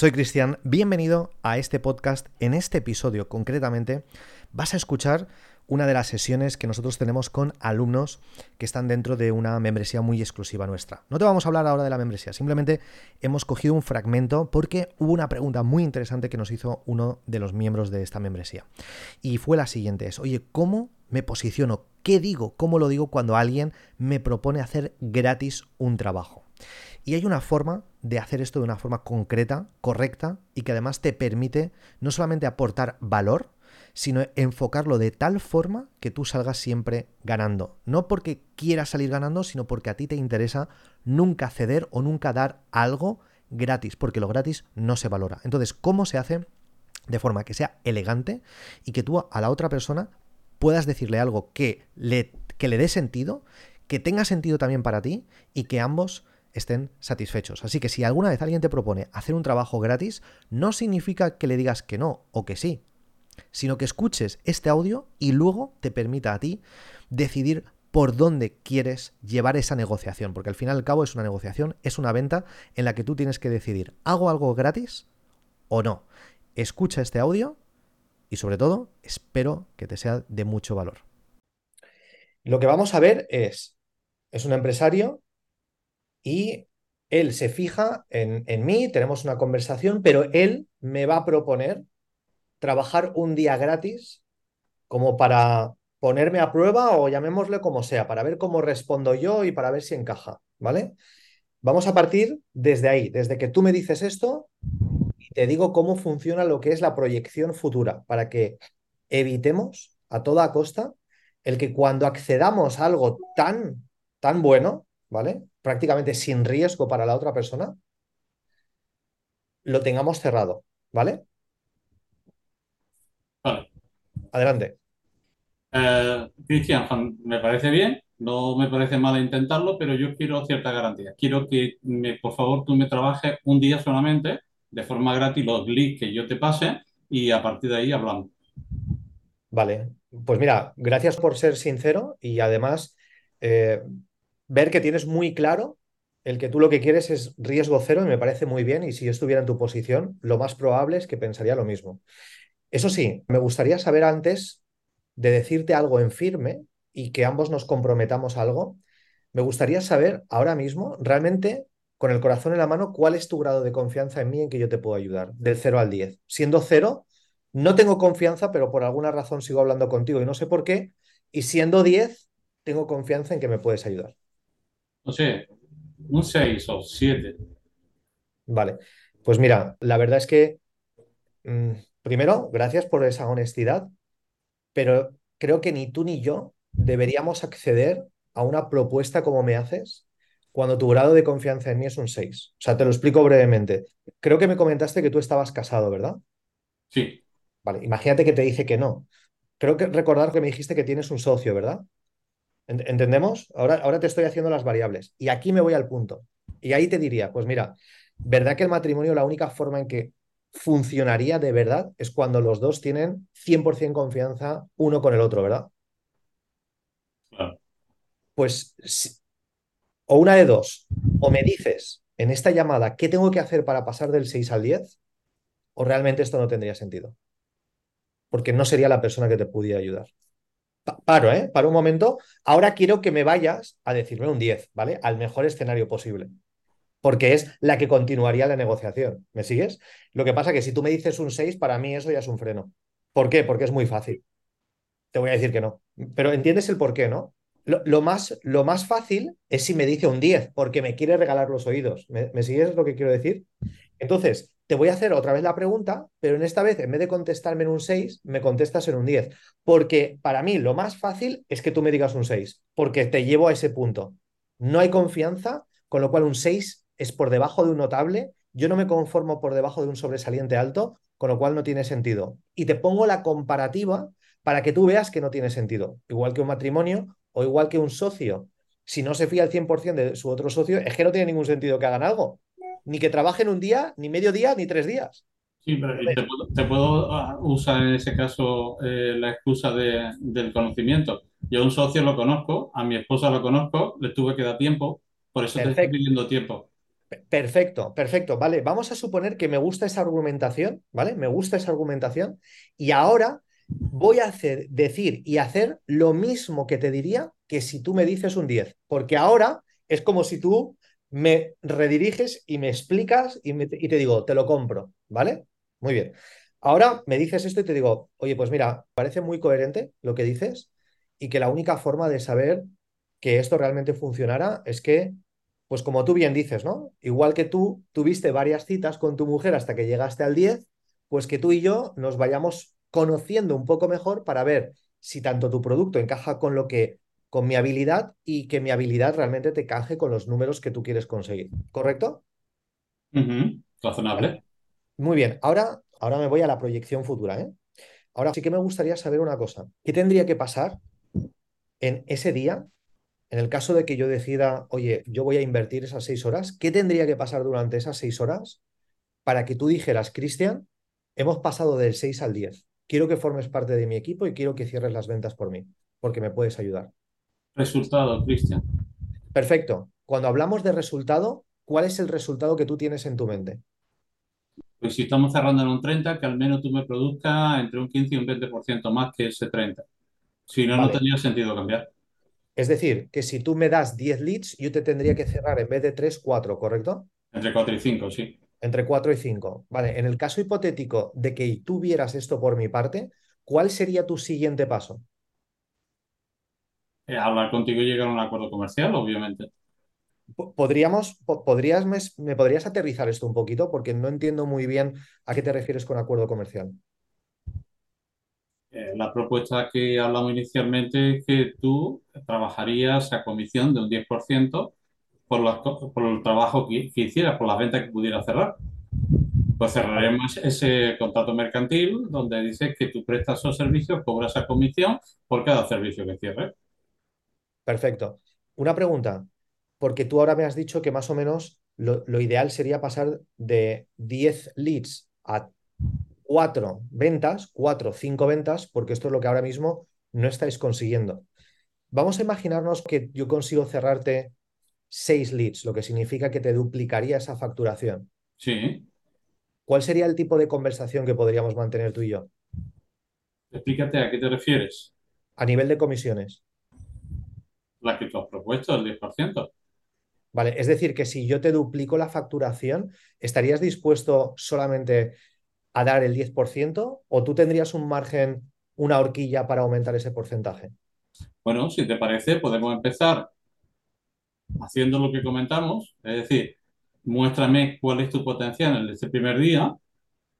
Soy Cristian, bienvenido a este podcast. En este episodio concretamente vas a escuchar una de las sesiones que nosotros tenemos con alumnos que están dentro de una membresía muy exclusiva nuestra. No te vamos a hablar ahora de la membresía, simplemente hemos cogido un fragmento porque hubo una pregunta muy interesante que nos hizo uno de los miembros de esta membresía. Y fue la siguiente, es, oye, ¿cómo me posiciono? ¿Qué digo? ¿Cómo lo digo cuando alguien me propone hacer gratis un trabajo? Y hay una forma de hacer esto de una forma concreta, correcta y que además te permite no solamente aportar valor, sino enfocarlo de tal forma que tú salgas siempre ganando. No porque quieras salir ganando, sino porque a ti te interesa nunca ceder o nunca dar algo gratis, porque lo gratis no se valora. Entonces, ¿cómo se hace? De forma que sea elegante y que tú a la otra persona puedas decirle algo que le, que le dé sentido, que tenga sentido también para ti y que ambos estén satisfechos. Así que si alguna vez alguien te propone hacer un trabajo gratis, no significa que le digas que no o que sí, sino que escuches este audio y luego te permita a ti decidir por dónde quieres llevar esa negociación, porque al final y al cabo es una negociación, es una venta en la que tú tienes que decidir, ¿hago algo gratis o no? Escucha este audio y sobre todo espero que te sea de mucho valor. Lo que vamos a ver es, es un empresario y él se fija en, mí, tenemos una conversación, pero él me va a proponer trabajar un día gratis como para ponerme a prueba o llamémosle como sea, para ver cómo respondo yo y para ver si encaja, ¿vale? Vamos a partir desde ahí, desde que tú me dices esto y te digo cómo funciona lo que es la proyección futura, para que evitemos a toda costa el que cuando accedamos a algo tan, tan bueno, ¿vale? Prácticamente sin riesgo para la otra persona, lo tengamos cerrado, ¿vale? Vale. Adelante. Eh, Cristian, me parece bien, no me parece mal intentarlo, pero yo quiero cierta garantía. Quiero que, me, por favor, tú me trabajes un día solamente, de forma gratis, los links que yo te pase y a partir de ahí hablamos. Vale, pues mira, gracias por ser sincero y además eh, ver que tienes muy claro el que tú lo que quieres es riesgo cero y me parece muy bien y si yo estuviera en tu posición, lo más probable es que pensaría lo mismo. Eso sí, me gustaría saber antes de decirte algo en firme y que ambos nos comprometamos algo, me gustaría saber ahora mismo, realmente, con el corazón en la mano, cuál es tu grado de confianza en mí en que yo te puedo ayudar, del 0 al 10. Siendo 0, no tengo confianza, pero por alguna razón sigo hablando contigo y no sé por qué, y siendo 10, tengo confianza en que me puedes ayudar no sé, un 6 o 7. Vale, pues mira, la verdad es que, mm, primero, gracias por esa honestidad, pero creo que ni tú ni yo deberíamos acceder a una propuesta como me haces cuando tu grado de confianza en mí es un 6. O sea, te lo explico brevemente. Creo que me comentaste que tú estabas casado, ¿verdad? Sí. Vale, imagínate que te dice que no. Creo que recordar que me dijiste que tienes un socio, ¿verdad? ¿Entendemos? Ahora, ahora te estoy haciendo las variables. Y aquí me voy al punto. Y ahí te diría, pues mira, ¿verdad que el matrimonio la única forma en que funcionaría de verdad es cuando los dos tienen 100% confianza uno con el otro, ¿verdad? Pues, o una de dos, o me dices en esta llamada qué tengo que hacer para pasar del 6 al 10, o realmente esto no tendría sentido. Porque no sería la persona que te pudiera ayudar paro, ¿eh? Para un momento. Ahora quiero que me vayas a decirme un 10, ¿vale? Al mejor escenario posible. Porque es la que continuaría la negociación. ¿Me sigues? Lo que pasa es que si tú me dices un 6, para mí eso ya es un freno. ¿Por qué? Porque es muy fácil. Te voy a decir que no. Pero entiendes el por qué, ¿no? Lo, más, lo más fácil es si me dice un 10, porque me quiere regalar los oídos. ¿Me, ¿Me sigues lo que quiero decir? Entonces, te voy a hacer otra vez la pregunta, pero en esta vez, en vez de contestarme en un 6, me contestas en un 10. Porque para mí lo más fácil es que tú me digas un 6, porque te llevo a ese punto. No hay confianza, con lo cual un 6 es por debajo de un notable. Yo no me conformo por debajo de un sobresaliente alto, con lo cual no tiene sentido. Y te pongo la comparativa para que tú veas que no tiene sentido. Igual que un matrimonio o igual que un socio. Si no se fía al 100% de su otro socio, es que no tiene ningún sentido que hagan algo ni que trabajen un día, ni medio día, ni tres días. Sí, pero te puedo, ah, usar en ese caso eh, la excusa del conocimiento. Yo a un socio lo conozco, a mi esposa lo conozco, le tuve que dar tiempo, por eso te estoy pidiendo tiempo. Perfecto, perfecto. Vale, vamos a suponer que me gusta esa argumentación, ¿vale? Me gusta esa argumentación y ahora voy a hacer, decir y hacer lo mismo que te diría que si tú me dices un 10, porque ahora es como si tú me rediriges y me explicas y, te digo, te lo compro, ¿vale? Muy bien. Ahora me dices esto y te digo, oye, pues mira, parece muy coherente lo que dices y que la única forma de saber que esto realmente funcionara es que pues como tú bien dices, ¿no? Igual que tú tuviste varias citas con tu mujer hasta que llegaste al 10, pues que tú y yo nos vayamos conociendo un poco mejor para ver si tanto tu producto encaja con lo que con mi habilidad y que mi habilidad realmente te caje con los números que tú quieres conseguir. ¿Correcto? Razonable. Muy bien. Ahora, ahora me voy a la proyección futura. ¿eh? Ahora sí que me gustaría saber una cosa. ¿Qué tendría que pasar en ese día en el caso de que yo decida, oye, yo voy a invertir esas seis horas, ¿qué tendría que pasar durante esas seis horas para que tú dijeras, Cristian, hemos pasado del 6 al 10? Quiero que formes parte de mi equipo y quiero que cierres las ventas por mí, porque me puedes ayudar. Resultado, Cristian. Perfecto. Cuando hablamos de resultado, ¿cuál es el resultado que tú tienes en tu mente? Pues si estamos cerrando en un 30, que al menos tú me produzcas entre un 15 y un 20% más que ese 30. Si no, no tendría sentido cambiar. Es decir, que si tú me das 10 leads, yo te tendría que cerrar en vez de 3, 4, ¿correcto? Entre 4 y 5, sí. Entre 4 y 5. Vale, en el caso hipotético de que tú vieras esto por mi parte, ¿cuál sería tu siguiente paso? Eh, hablar contigo y llegar a un acuerdo comercial, obviamente. Podríamos, podrías, me podrías aterrizar esto un poquito? Porque no entiendo muy bien a qué te refieres con acuerdo comercial. Eh, la propuesta que hablamos inicialmente es que tú trabajarías a comisión de un 10% por, por el trabajo que, hicieras, por las ventas que pudieras cerrar. Pues cerraremos ese contrato mercantil donde dices que tú prestas esos servicios, cobras a comisión por cada servicio que cierres. Perfecto. Una pregunta, porque tú ahora me has dicho que más o menos lo, lo ideal sería pasar de 10 leads a cuatro ventas, cuatro, cinco ventas, porque esto es lo que ahora mismo no estáis consiguiendo. Vamos a imaginarnos que yo consigo cerrarte seis leads, lo que significa que te duplicaría esa facturación. Sí. ¿Cuál sería el tipo de conversación que podríamos mantener tú y yo? Explícate a qué te refieres. A nivel de comisiones. La que tú has propuesto, el 10%. Vale, es decir, que si yo te duplico la facturación, ¿estarías dispuesto solamente a dar el 10% o tú tendrías un margen, una horquilla para aumentar ese porcentaje? Bueno, si te parece, podemos empezar haciendo lo que comentamos, es decir, muéstrame cuál es tu potencial en este primer día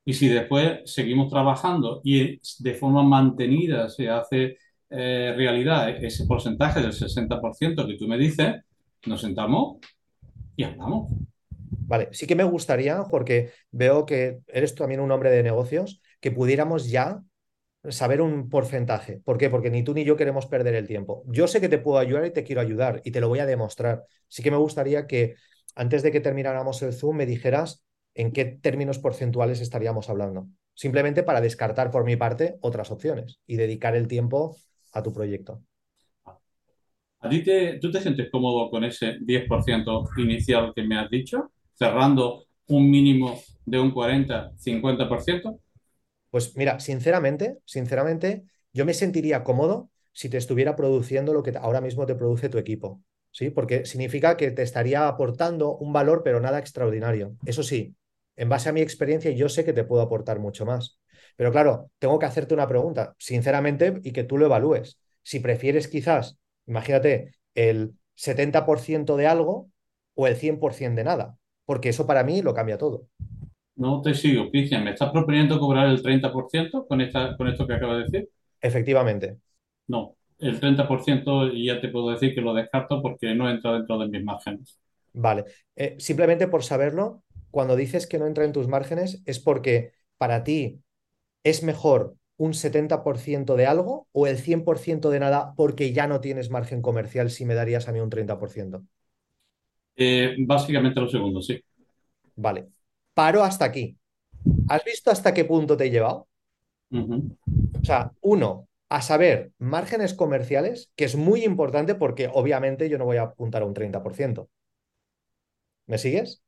y si después seguimos trabajando y de forma mantenida se hace eh, realidad ese porcentaje del 60% que tú me dices, nos sentamos y hablamos. Vale, sí que me gustaría, porque veo que eres también un hombre de negocios, que pudiéramos ya saber un porcentaje. ¿Por qué? Porque ni tú ni yo queremos perder el tiempo. Yo sé que te puedo ayudar y te quiero ayudar y te lo voy a demostrar. Sí que me gustaría que antes de que termináramos el Zoom me dijeras en qué términos porcentuales estaríamos hablando. Simplemente para descartar por mi parte otras opciones y dedicar el tiempo a tu proyecto. ¿A ti te, tú te sientes cómodo con ese 10% inicial que me has dicho? cerrando un mínimo de un 40-50%? Pues mira, sinceramente, sinceramente, yo me sentiría cómodo si te estuviera produciendo lo que ahora mismo te produce tu equipo, ¿sí? Porque significa que te estaría aportando un valor, pero nada extraordinario. Eso sí, en base a mi experiencia, yo sé que te puedo aportar mucho más. Pero claro, tengo que hacerte una pregunta, sinceramente, y que tú lo evalúes. Si prefieres quizás, imagínate, el 70% de algo o el 100% de nada porque eso para mí lo cambia todo. No te sigo, Cristian. ¿Me estás proponiendo cobrar el 30% con, esta, con esto que acabas de decir? Efectivamente. No, el 30% ya te puedo decir que lo descarto porque no entra dentro de mis márgenes. Vale. Eh, simplemente por saberlo, cuando dices que no entra en tus márgenes es porque para ti es mejor un 70% de algo o el 100% de nada porque ya no tienes margen comercial si me darías a mí un 30%. Eh, básicamente lo segundo, sí. Vale. Paro hasta aquí. ¿Has visto hasta qué punto te he llevado? O sea, uno, a saber, márgenes comerciales, que es muy importante porque obviamente yo no voy a apuntar a un 30%. ¿Me sigues?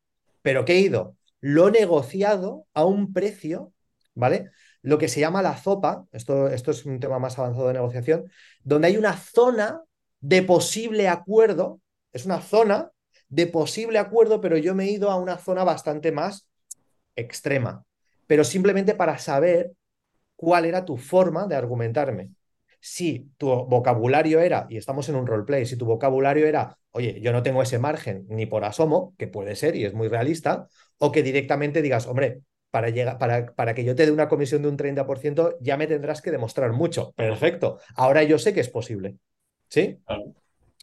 pero ¿qué he ido? Lo he negociado a un precio, ¿vale? Lo que se llama la ZOPA, esto, esto es un tema más avanzado de negociación, donde hay una zona de posible acuerdo, es una zona de posible acuerdo, pero yo me he ido a una zona bastante más extrema, pero simplemente para saber cuál era tu forma de argumentarme. Si tu vocabulario era, y estamos en un roleplay, si tu vocabulario era, oye, yo no tengo ese margen ni por asomo, que puede ser y es muy realista, o que directamente digas, hombre, para, llegar, para, para que yo te dé una comisión de un 30%, ya me tendrás que demostrar mucho. Perfecto. Ahora yo sé que es posible. ¿Sí?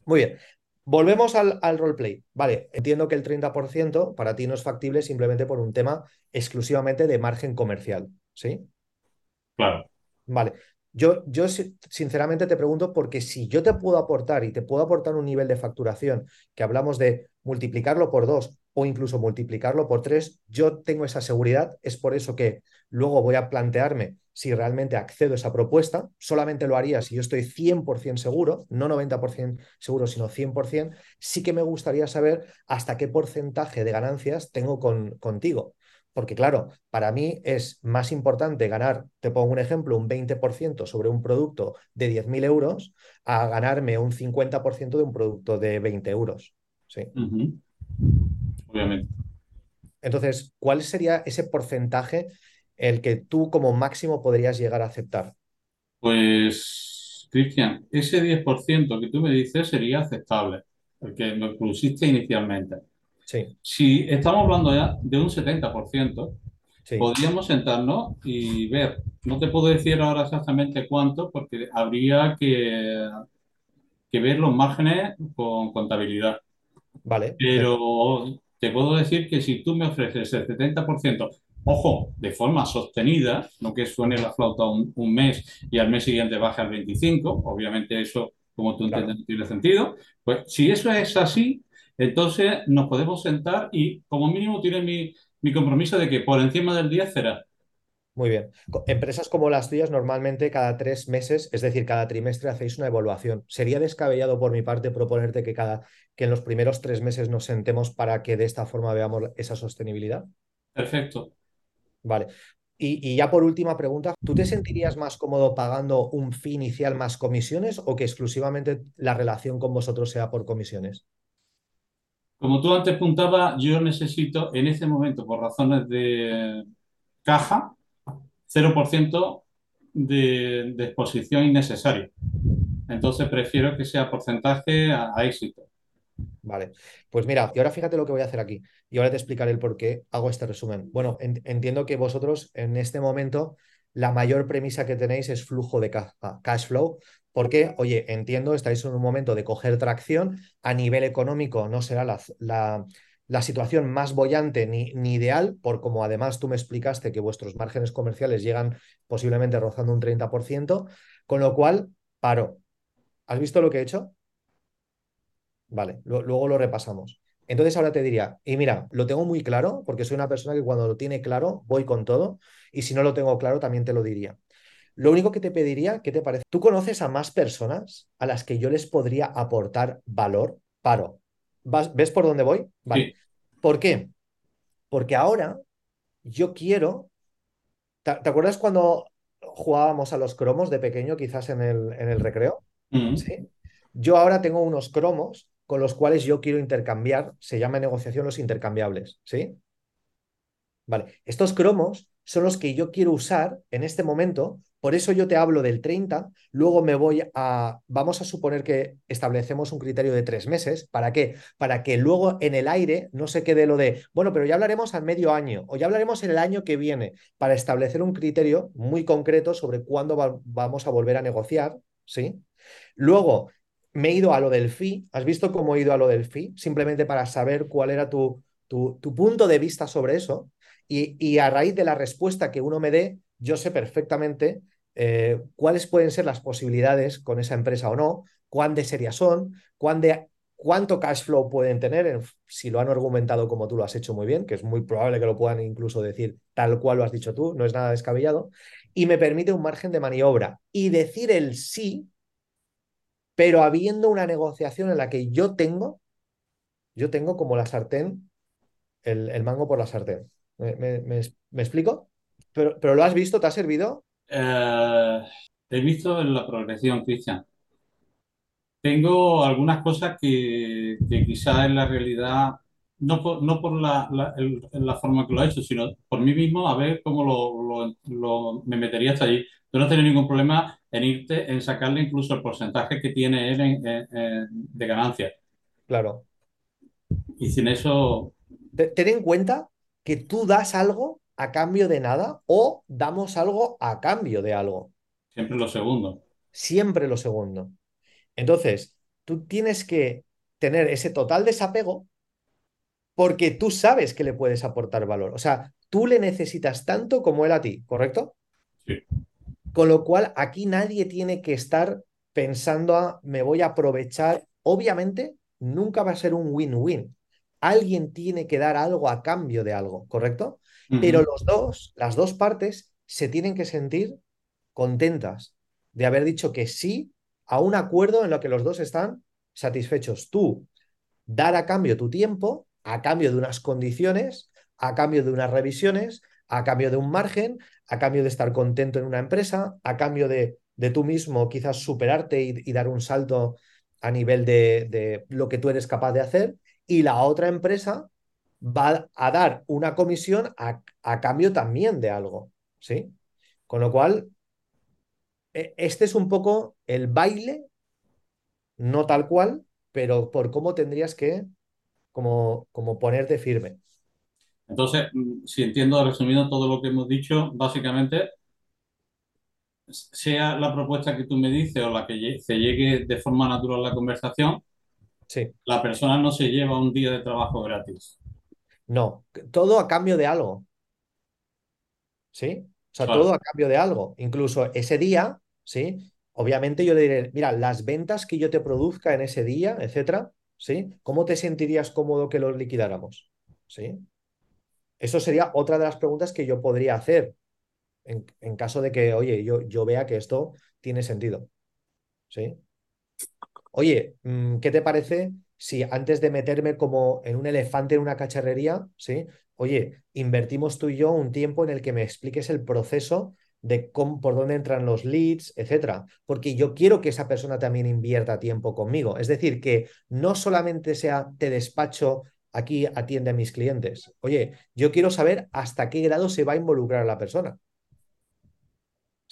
Muy bien. Volvemos al, al roleplay. Vale, entiendo que el 30% para ti no es factible simplemente por un tema exclusivamente de margen comercial. ¿Sí? Claro. Vale. Yo, yo sinceramente te pregunto porque si yo te puedo aportar y te puedo aportar un nivel de facturación que hablamos de multiplicarlo por dos o incluso multiplicarlo por tres, yo tengo esa seguridad. Es por eso que luego voy a plantearme si realmente accedo a esa propuesta. Solamente lo haría si yo estoy 100% seguro, no 90% seguro, sino 100%. Sí que me gustaría saber hasta qué porcentaje de ganancias tengo con, contigo. Porque claro, para mí es más importante ganar, te pongo un ejemplo, un 20% sobre un producto de 10.000 euros a ganarme un 50% de un producto de 20 euros. Sí. Obviamente. Entonces, ¿cuál sería ese porcentaje el que tú como máximo podrías llegar a aceptar? Pues, Cristian, ese 10% que tú me dices sería aceptable, el que me pusiste inicialmente. Si estamos hablando ya de un 70%, podríamos sentarnos y ver. No te puedo decir ahora exactamente cuánto, porque habría que, que ver los márgenes con contabilidad. Vale. Pero te puedo decir que si tú me ofreces el 70%, ojo, de forma sostenida, no que suene la flauta un, mes y al mes siguiente baje al 25, obviamente eso, como tú entiendes, no tiene sentido. Pues si eso es así, entonces nos podemos sentar y como mínimo tiene mi, mi compromiso de que por encima del 10 será. Muy bien. Empresas como las tuyas normalmente cada tres meses, es decir, cada trimestre hacéis una evaluación. ¿Sería descabellado por mi parte proponerte que, cada, que en los primeros tres meses nos sentemos para que de esta forma veamos esa sostenibilidad? Perfecto. Vale. Y, y, ya por última pregunta, ¿tú te sentirías más cómodo pagando un fee inicial más comisiones o que exclusivamente la relación con vosotros sea por comisiones? Como tú antes apuntabas, yo necesito en este momento, por razones de caja, 0% de, de, exposición innecesaria. Entonces prefiero que sea porcentaje a, éxito. Vale, pues mira, y ahora fíjate lo que voy a hacer aquí. Y ahora te explicaré el por qué hago este resumen. Bueno, entiendo que vosotros en este momento la mayor premisa que tenéis es flujo de cash flow, porque, oye, entiendo, estáis en un momento de coger tracción, a nivel económico no será la, la situación más bollante ni, ni, ideal, por como además tú me explicaste que vuestros márgenes comerciales llegan posiblemente rozando un 30%, con lo cual, paro. ¿Has visto lo que he hecho? Vale, luego lo repasamos. Entonces ahora te diría, y mira, lo tengo muy claro, porque soy una persona que cuando lo tiene claro, voy con todo, y si no lo tengo claro, también te lo diría. Lo único que te pediría, ¿qué te parece? ¿Tú conoces a más personas a las que yo les podría aportar valor? Paro. ¿Ves por dónde voy? Vale. ¿Por qué? Porque ahora yo quiero. ¿Te, acuerdas cuando jugábamos a los cromos de pequeño, quizás en el, en el recreo? Mm. ¿Sí? Yo ahora tengo unos cromos con los cuales yo quiero intercambiar, se llama negociación los intercambiables, ¿sí? Vale, estos cromos son los que yo quiero usar en este momento por eso yo te hablo del 30, luego me voy a, vamos a suponer que establecemos un criterio de tres meses, ¿para qué? Para que luego en el aire no se quede lo de, bueno, pero ya hablaremos al medio año o ya hablaremos en el año que viene, para establecer un criterio muy concreto sobre cuándo vamos a volver a negociar, ¿sí? Luego me he ido a lo del fee, ¿has visto cómo he ido a lo del fee? Simplemente para saber cuál era tu, tu, tu punto de vista sobre eso y, y a raíz de la respuesta que uno me dé, yo sé perfectamente eh, cuáles pueden ser las posibilidades con esa empresa o no, cuán de serias son, cuánto cash flow pueden tener, si lo han argumentado como tú lo has hecho muy bien, que es muy probable que lo puedan incluso decir tal cual lo has dicho tú, no es nada descabellado, y me permite un margen de maniobra y decir el sí, pero habiendo una negociación en la que yo tengo, yo tengo como la sartén el, mango por la sartén. ¿Me, explico? Pero, pero, lo has visto? ¿Te ha servido? Eh, he visto la progresión, Cristian. Tengo algunas cosas que, que quizás en la realidad, no por, no por la, la, forma que lo he hecho, sino por mí mismo, a ver cómo lo, lo, me metería hasta allí. Tú no tienes ningún problema en irte, en sacarle incluso el porcentaje que tiene él de ganancias. Claro. Y sin eso... Ten en cuenta que tú das algo a cambio de nada o damos algo a cambio de algo. Siempre lo segundo. Siempre lo segundo. Entonces, tú tienes que tener ese total desapego porque tú sabes que le puedes aportar valor. O sea, tú le necesitas tanto como él a ti, ¿correcto? Sí. Con lo cual, aquí nadie tiene que estar pensando a me voy a aprovechar. Obviamente, nunca va a ser un win-win. Alguien tiene que dar algo a cambio de algo, ¿correcto? Pero los dos, las dos partes, se tienen que sentir contentas de haber dicho que sí a un acuerdo en lo que los dos están satisfechos. Tú dar a cambio tu tiempo, a cambio de unas condiciones, a cambio de unas revisiones, a cambio de un margen, a cambio de estar contento en una empresa, a cambio de, de tú mismo quizás superarte y, dar un salto a nivel de, de, lo que tú eres capaz de hacer, y la otra empresa va a dar una comisión a, a cambio también de algo, ¿sí? Con lo cual, e, este es un poco el baile, no tal cual, pero por cómo tendrías que como, como ponerte firme. Entonces, mm, si entiendo, resumiendo todo lo que hemos dicho, básicamente, sea la propuesta que tú me dices o la que se llegue de forma natural la conversación, sí. la persona no se lleva un día de trabajo gratis. No, todo a cambio de algo. ¿Sí? O sea, todo a cambio de algo. Incluso ese día, ¿sí? Obviamente yo le diré, mira, las ventas que yo te produzca en ese día, etcétera, ¿sí? ¿Cómo te sentirías cómodo que los liquidáramos? ¿Sí? Eso sería otra de las preguntas que yo podría hacer en, caso de que, oye, yo, vea que esto tiene sentido. ¿Sí? Oye, mm, ¿qué te parece si antes de meterme como en un elefante en una cacharrería, ¿sí? Oye, invertimos tú y yo un tiempo en el que me expliques el proceso de por dónde entran los leads, etcétera, porque yo quiero que esa persona también invierta tiempo conmigo. Es decir, que no solamente sea te despacho, aquí atiende a mis clientes. Oye, yo quiero saber hasta qué grado se va a involucrar la persona.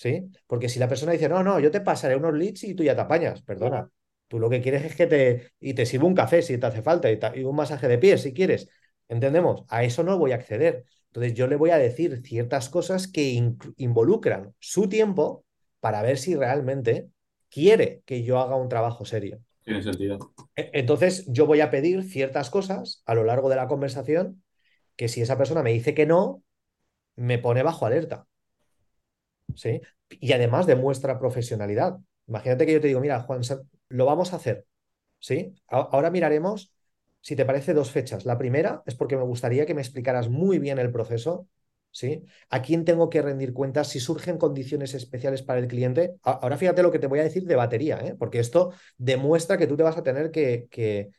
¿Sí? Porque si la persona dice, no, no, yo te pasaré unos leads y tú ya te apañas, perdona. Tú lo que quieres es que te, y te sirva un café si te hace falta y, y un masaje de pies si quieres. ¿Entendemos? A eso no voy a acceder. Entonces yo le voy a decir ciertas cosas que involucran su tiempo para ver si realmente quiere que yo haga un trabajo serio. Tiene sentido. E-, entonces yo voy a pedir ciertas cosas a lo largo de la conversación que si esa persona me dice que no, me pone bajo alerta. ¿Sí? Y además demuestra profesionalidad. Imagínate que yo te digo, mira, Juan, lo vamos a hacer. ¿Sí? Ahora miraremos si te parece, dos fechas. La primera es porque me gustaría que me explicaras muy bien el proceso, ¿sí? ¿A quién tengo que rendir cuentas si surgen condiciones especiales para el cliente? Ahora fíjate lo que te voy a decir de batería, ¿eh? porque esto demuestra que tú te vas a tener que, que,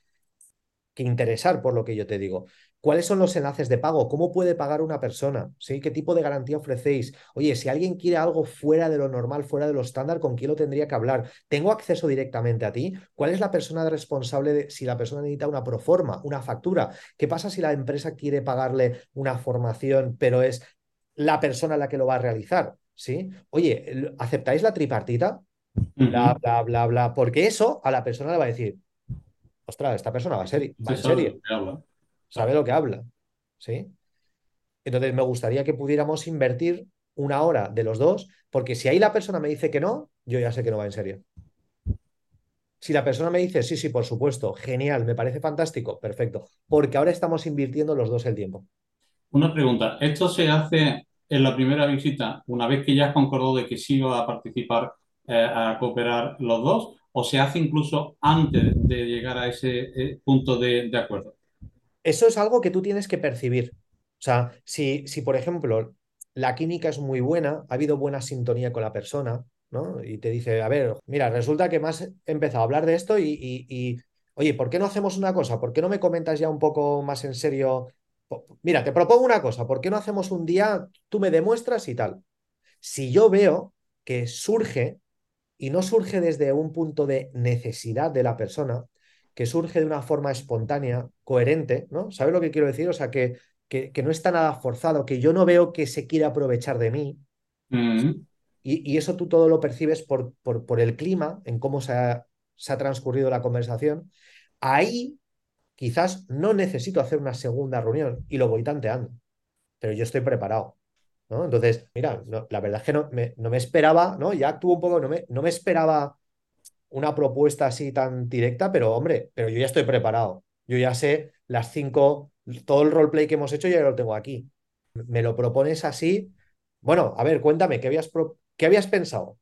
que interesar por lo que yo te digo. ¿Cuáles son los enlaces de pago? ¿Cómo puede pagar una persona? ¿Sí? ¿Qué tipo de garantía ofrecéis? Oye, si alguien quiere algo fuera de lo normal, fuera de lo estándar, ¿con quién lo tendría que hablar? ¿Tengo acceso directamente a ti? ¿Cuál es la persona responsable de si la persona necesita una proforma, una factura? ¿Qué pasa si la empresa quiere pagarle una formación, pero es la persona la que lo va a realizar? ¿Sí? Oye, ¿aceptáis la tripartita? Bla, bla, bla, bla. Porque eso a la persona le va a decir, ostras, esta persona va, a ser, va en serio sabe lo que habla. ¿Sí? Entonces me gustaría que pudiéramos invertir una hora de los dos, porque si ahí la persona me dice que no, yo ya sé que no va en serio. Si la persona me dice, sí, sí, por supuesto, genial, me parece fantástico, perfecto, porque ahora estamos invirtiendo los dos el tiempo. Una pregunta, ¿esto se hace en la primera visita, una vez que ya has concordado de que sí va a participar, eh, a cooperar los dos, o se hace incluso antes de llegar a ese eh, punto de acuerdo? Eso es algo que tú tienes que percibir. O sea, si, si por ejemplo la química es muy buena, ha habido buena sintonía con la persona, ¿no? Y te dice, a ver, mira, resulta que me has empezado a hablar de esto y, y, oye, ¿por qué no hacemos una cosa? ¿Por qué no me comentas ya un poco más en serio Mira, te propongo una cosa, ¿por qué no hacemos un día, tú me demuestras y tal? Si yo veo que surge, y no surge desde un punto de necesidad de la persona, que surge de una forma espontánea, coherente, ¿no? ¿Sabes lo que quiero decir? O sea, que, que, no está nada forzado, que yo no veo que se quiera aprovechar de mí. Mm. Y, eso tú todo lo percibes por, por, por el clima, en cómo se ha, se ha transcurrido la conversación. Ahí quizás no necesito hacer una segunda reunión y lo voy tanteando, pero yo estoy preparado. ¿no? Entonces, mira, la verdad es que no me, no me esperaba, ¿no? Ya actuó un poco, no me, no me esperaba una propuesta así tan directa, pero hombre, pero yo ya estoy preparado. Yo ya sé las cinco, todo el roleplay que hemos hecho ya lo tengo aquí. Me lo propones así. Bueno, a ver, cuéntame, ¿qué habías, ¿qué habías pensado?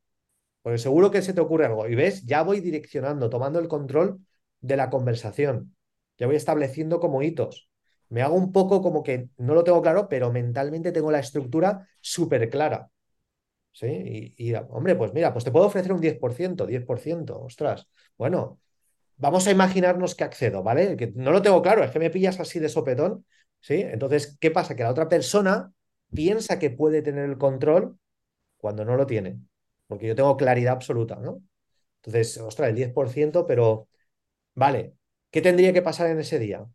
Porque seguro que se te ocurre algo. Y ves, ya voy direccionando, tomando el control de la conversación. Ya voy estableciendo como hitos. Me hago un poco como que no lo tengo claro, pero mentalmente tengo la estructura súper clara. ¿Sí? Y, hombre, pues mira, pues te puedo ofrecer un 10%, 10%, ostras. Bueno, vamos a imaginarnos que accedo, ¿vale? Que no lo tengo claro, es que me pillas así de sopetón, ¿sí? Entonces, ¿qué pasa? Que la otra persona piensa que puede tener el control cuando no lo tiene, porque yo tengo claridad absoluta, ¿no? Entonces, ostras, el 10%, pero, vale, ¿qué tendría que pasar en ese día?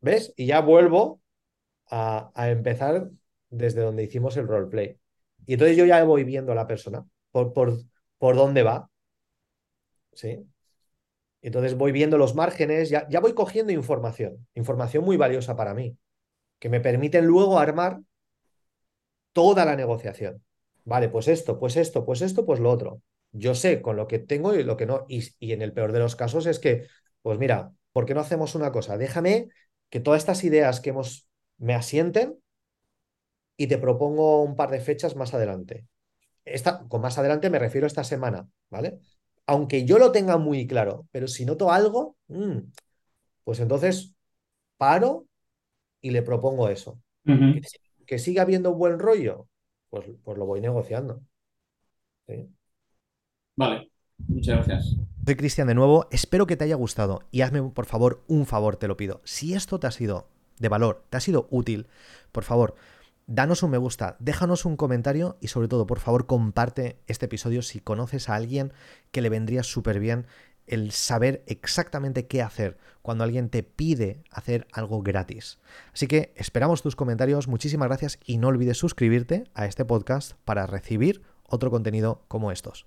¿Ves? Y ya vuelvo a, a empezar desde donde hicimos el roleplay. Y entonces yo ya voy viendo a la persona por, por, por dónde va. ¿Sí? Entonces voy viendo los márgenes, ya, ya voy cogiendo información, información muy valiosa para mí, que me permiten luego armar toda la negociación. Vale, pues esto, pues esto, pues esto, pues lo otro. Yo sé con lo que tengo y lo que no. Y, y en el peor de los casos es que, pues mira, ¿por qué no hacemos una cosa? Déjame que todas estas ideas que hemos me asienten y te propongo un par de fechas más adelante. Esta, con más adelante me refiero a esta semana, ¿vale? Aunque yo lo tenga muy claro, pero si noto algo, mm, pues entonces paro y le propongo eso. que, siga habiendo buen rollo, pues, pues lo voy negociando. Vale, muchas gracias. Soy Cristian de nuevo, espero que te haya gustado y hazme por favor un favor, te lo pido. Si esto te ha sido de valor, te ha sido útil, por favor, danos un me gusta, déjanos un comentario y sobre todo, por favor, comparte este episodio si conoces a alguien que le vendría súper bien el saber exactamente qué hacer cuando alguien te pide hacer algo gratis. Así que esperamos tus comentarios, muchísimas gracias y no olvides suscribirte a este podcast para recibir otro contenido como estos.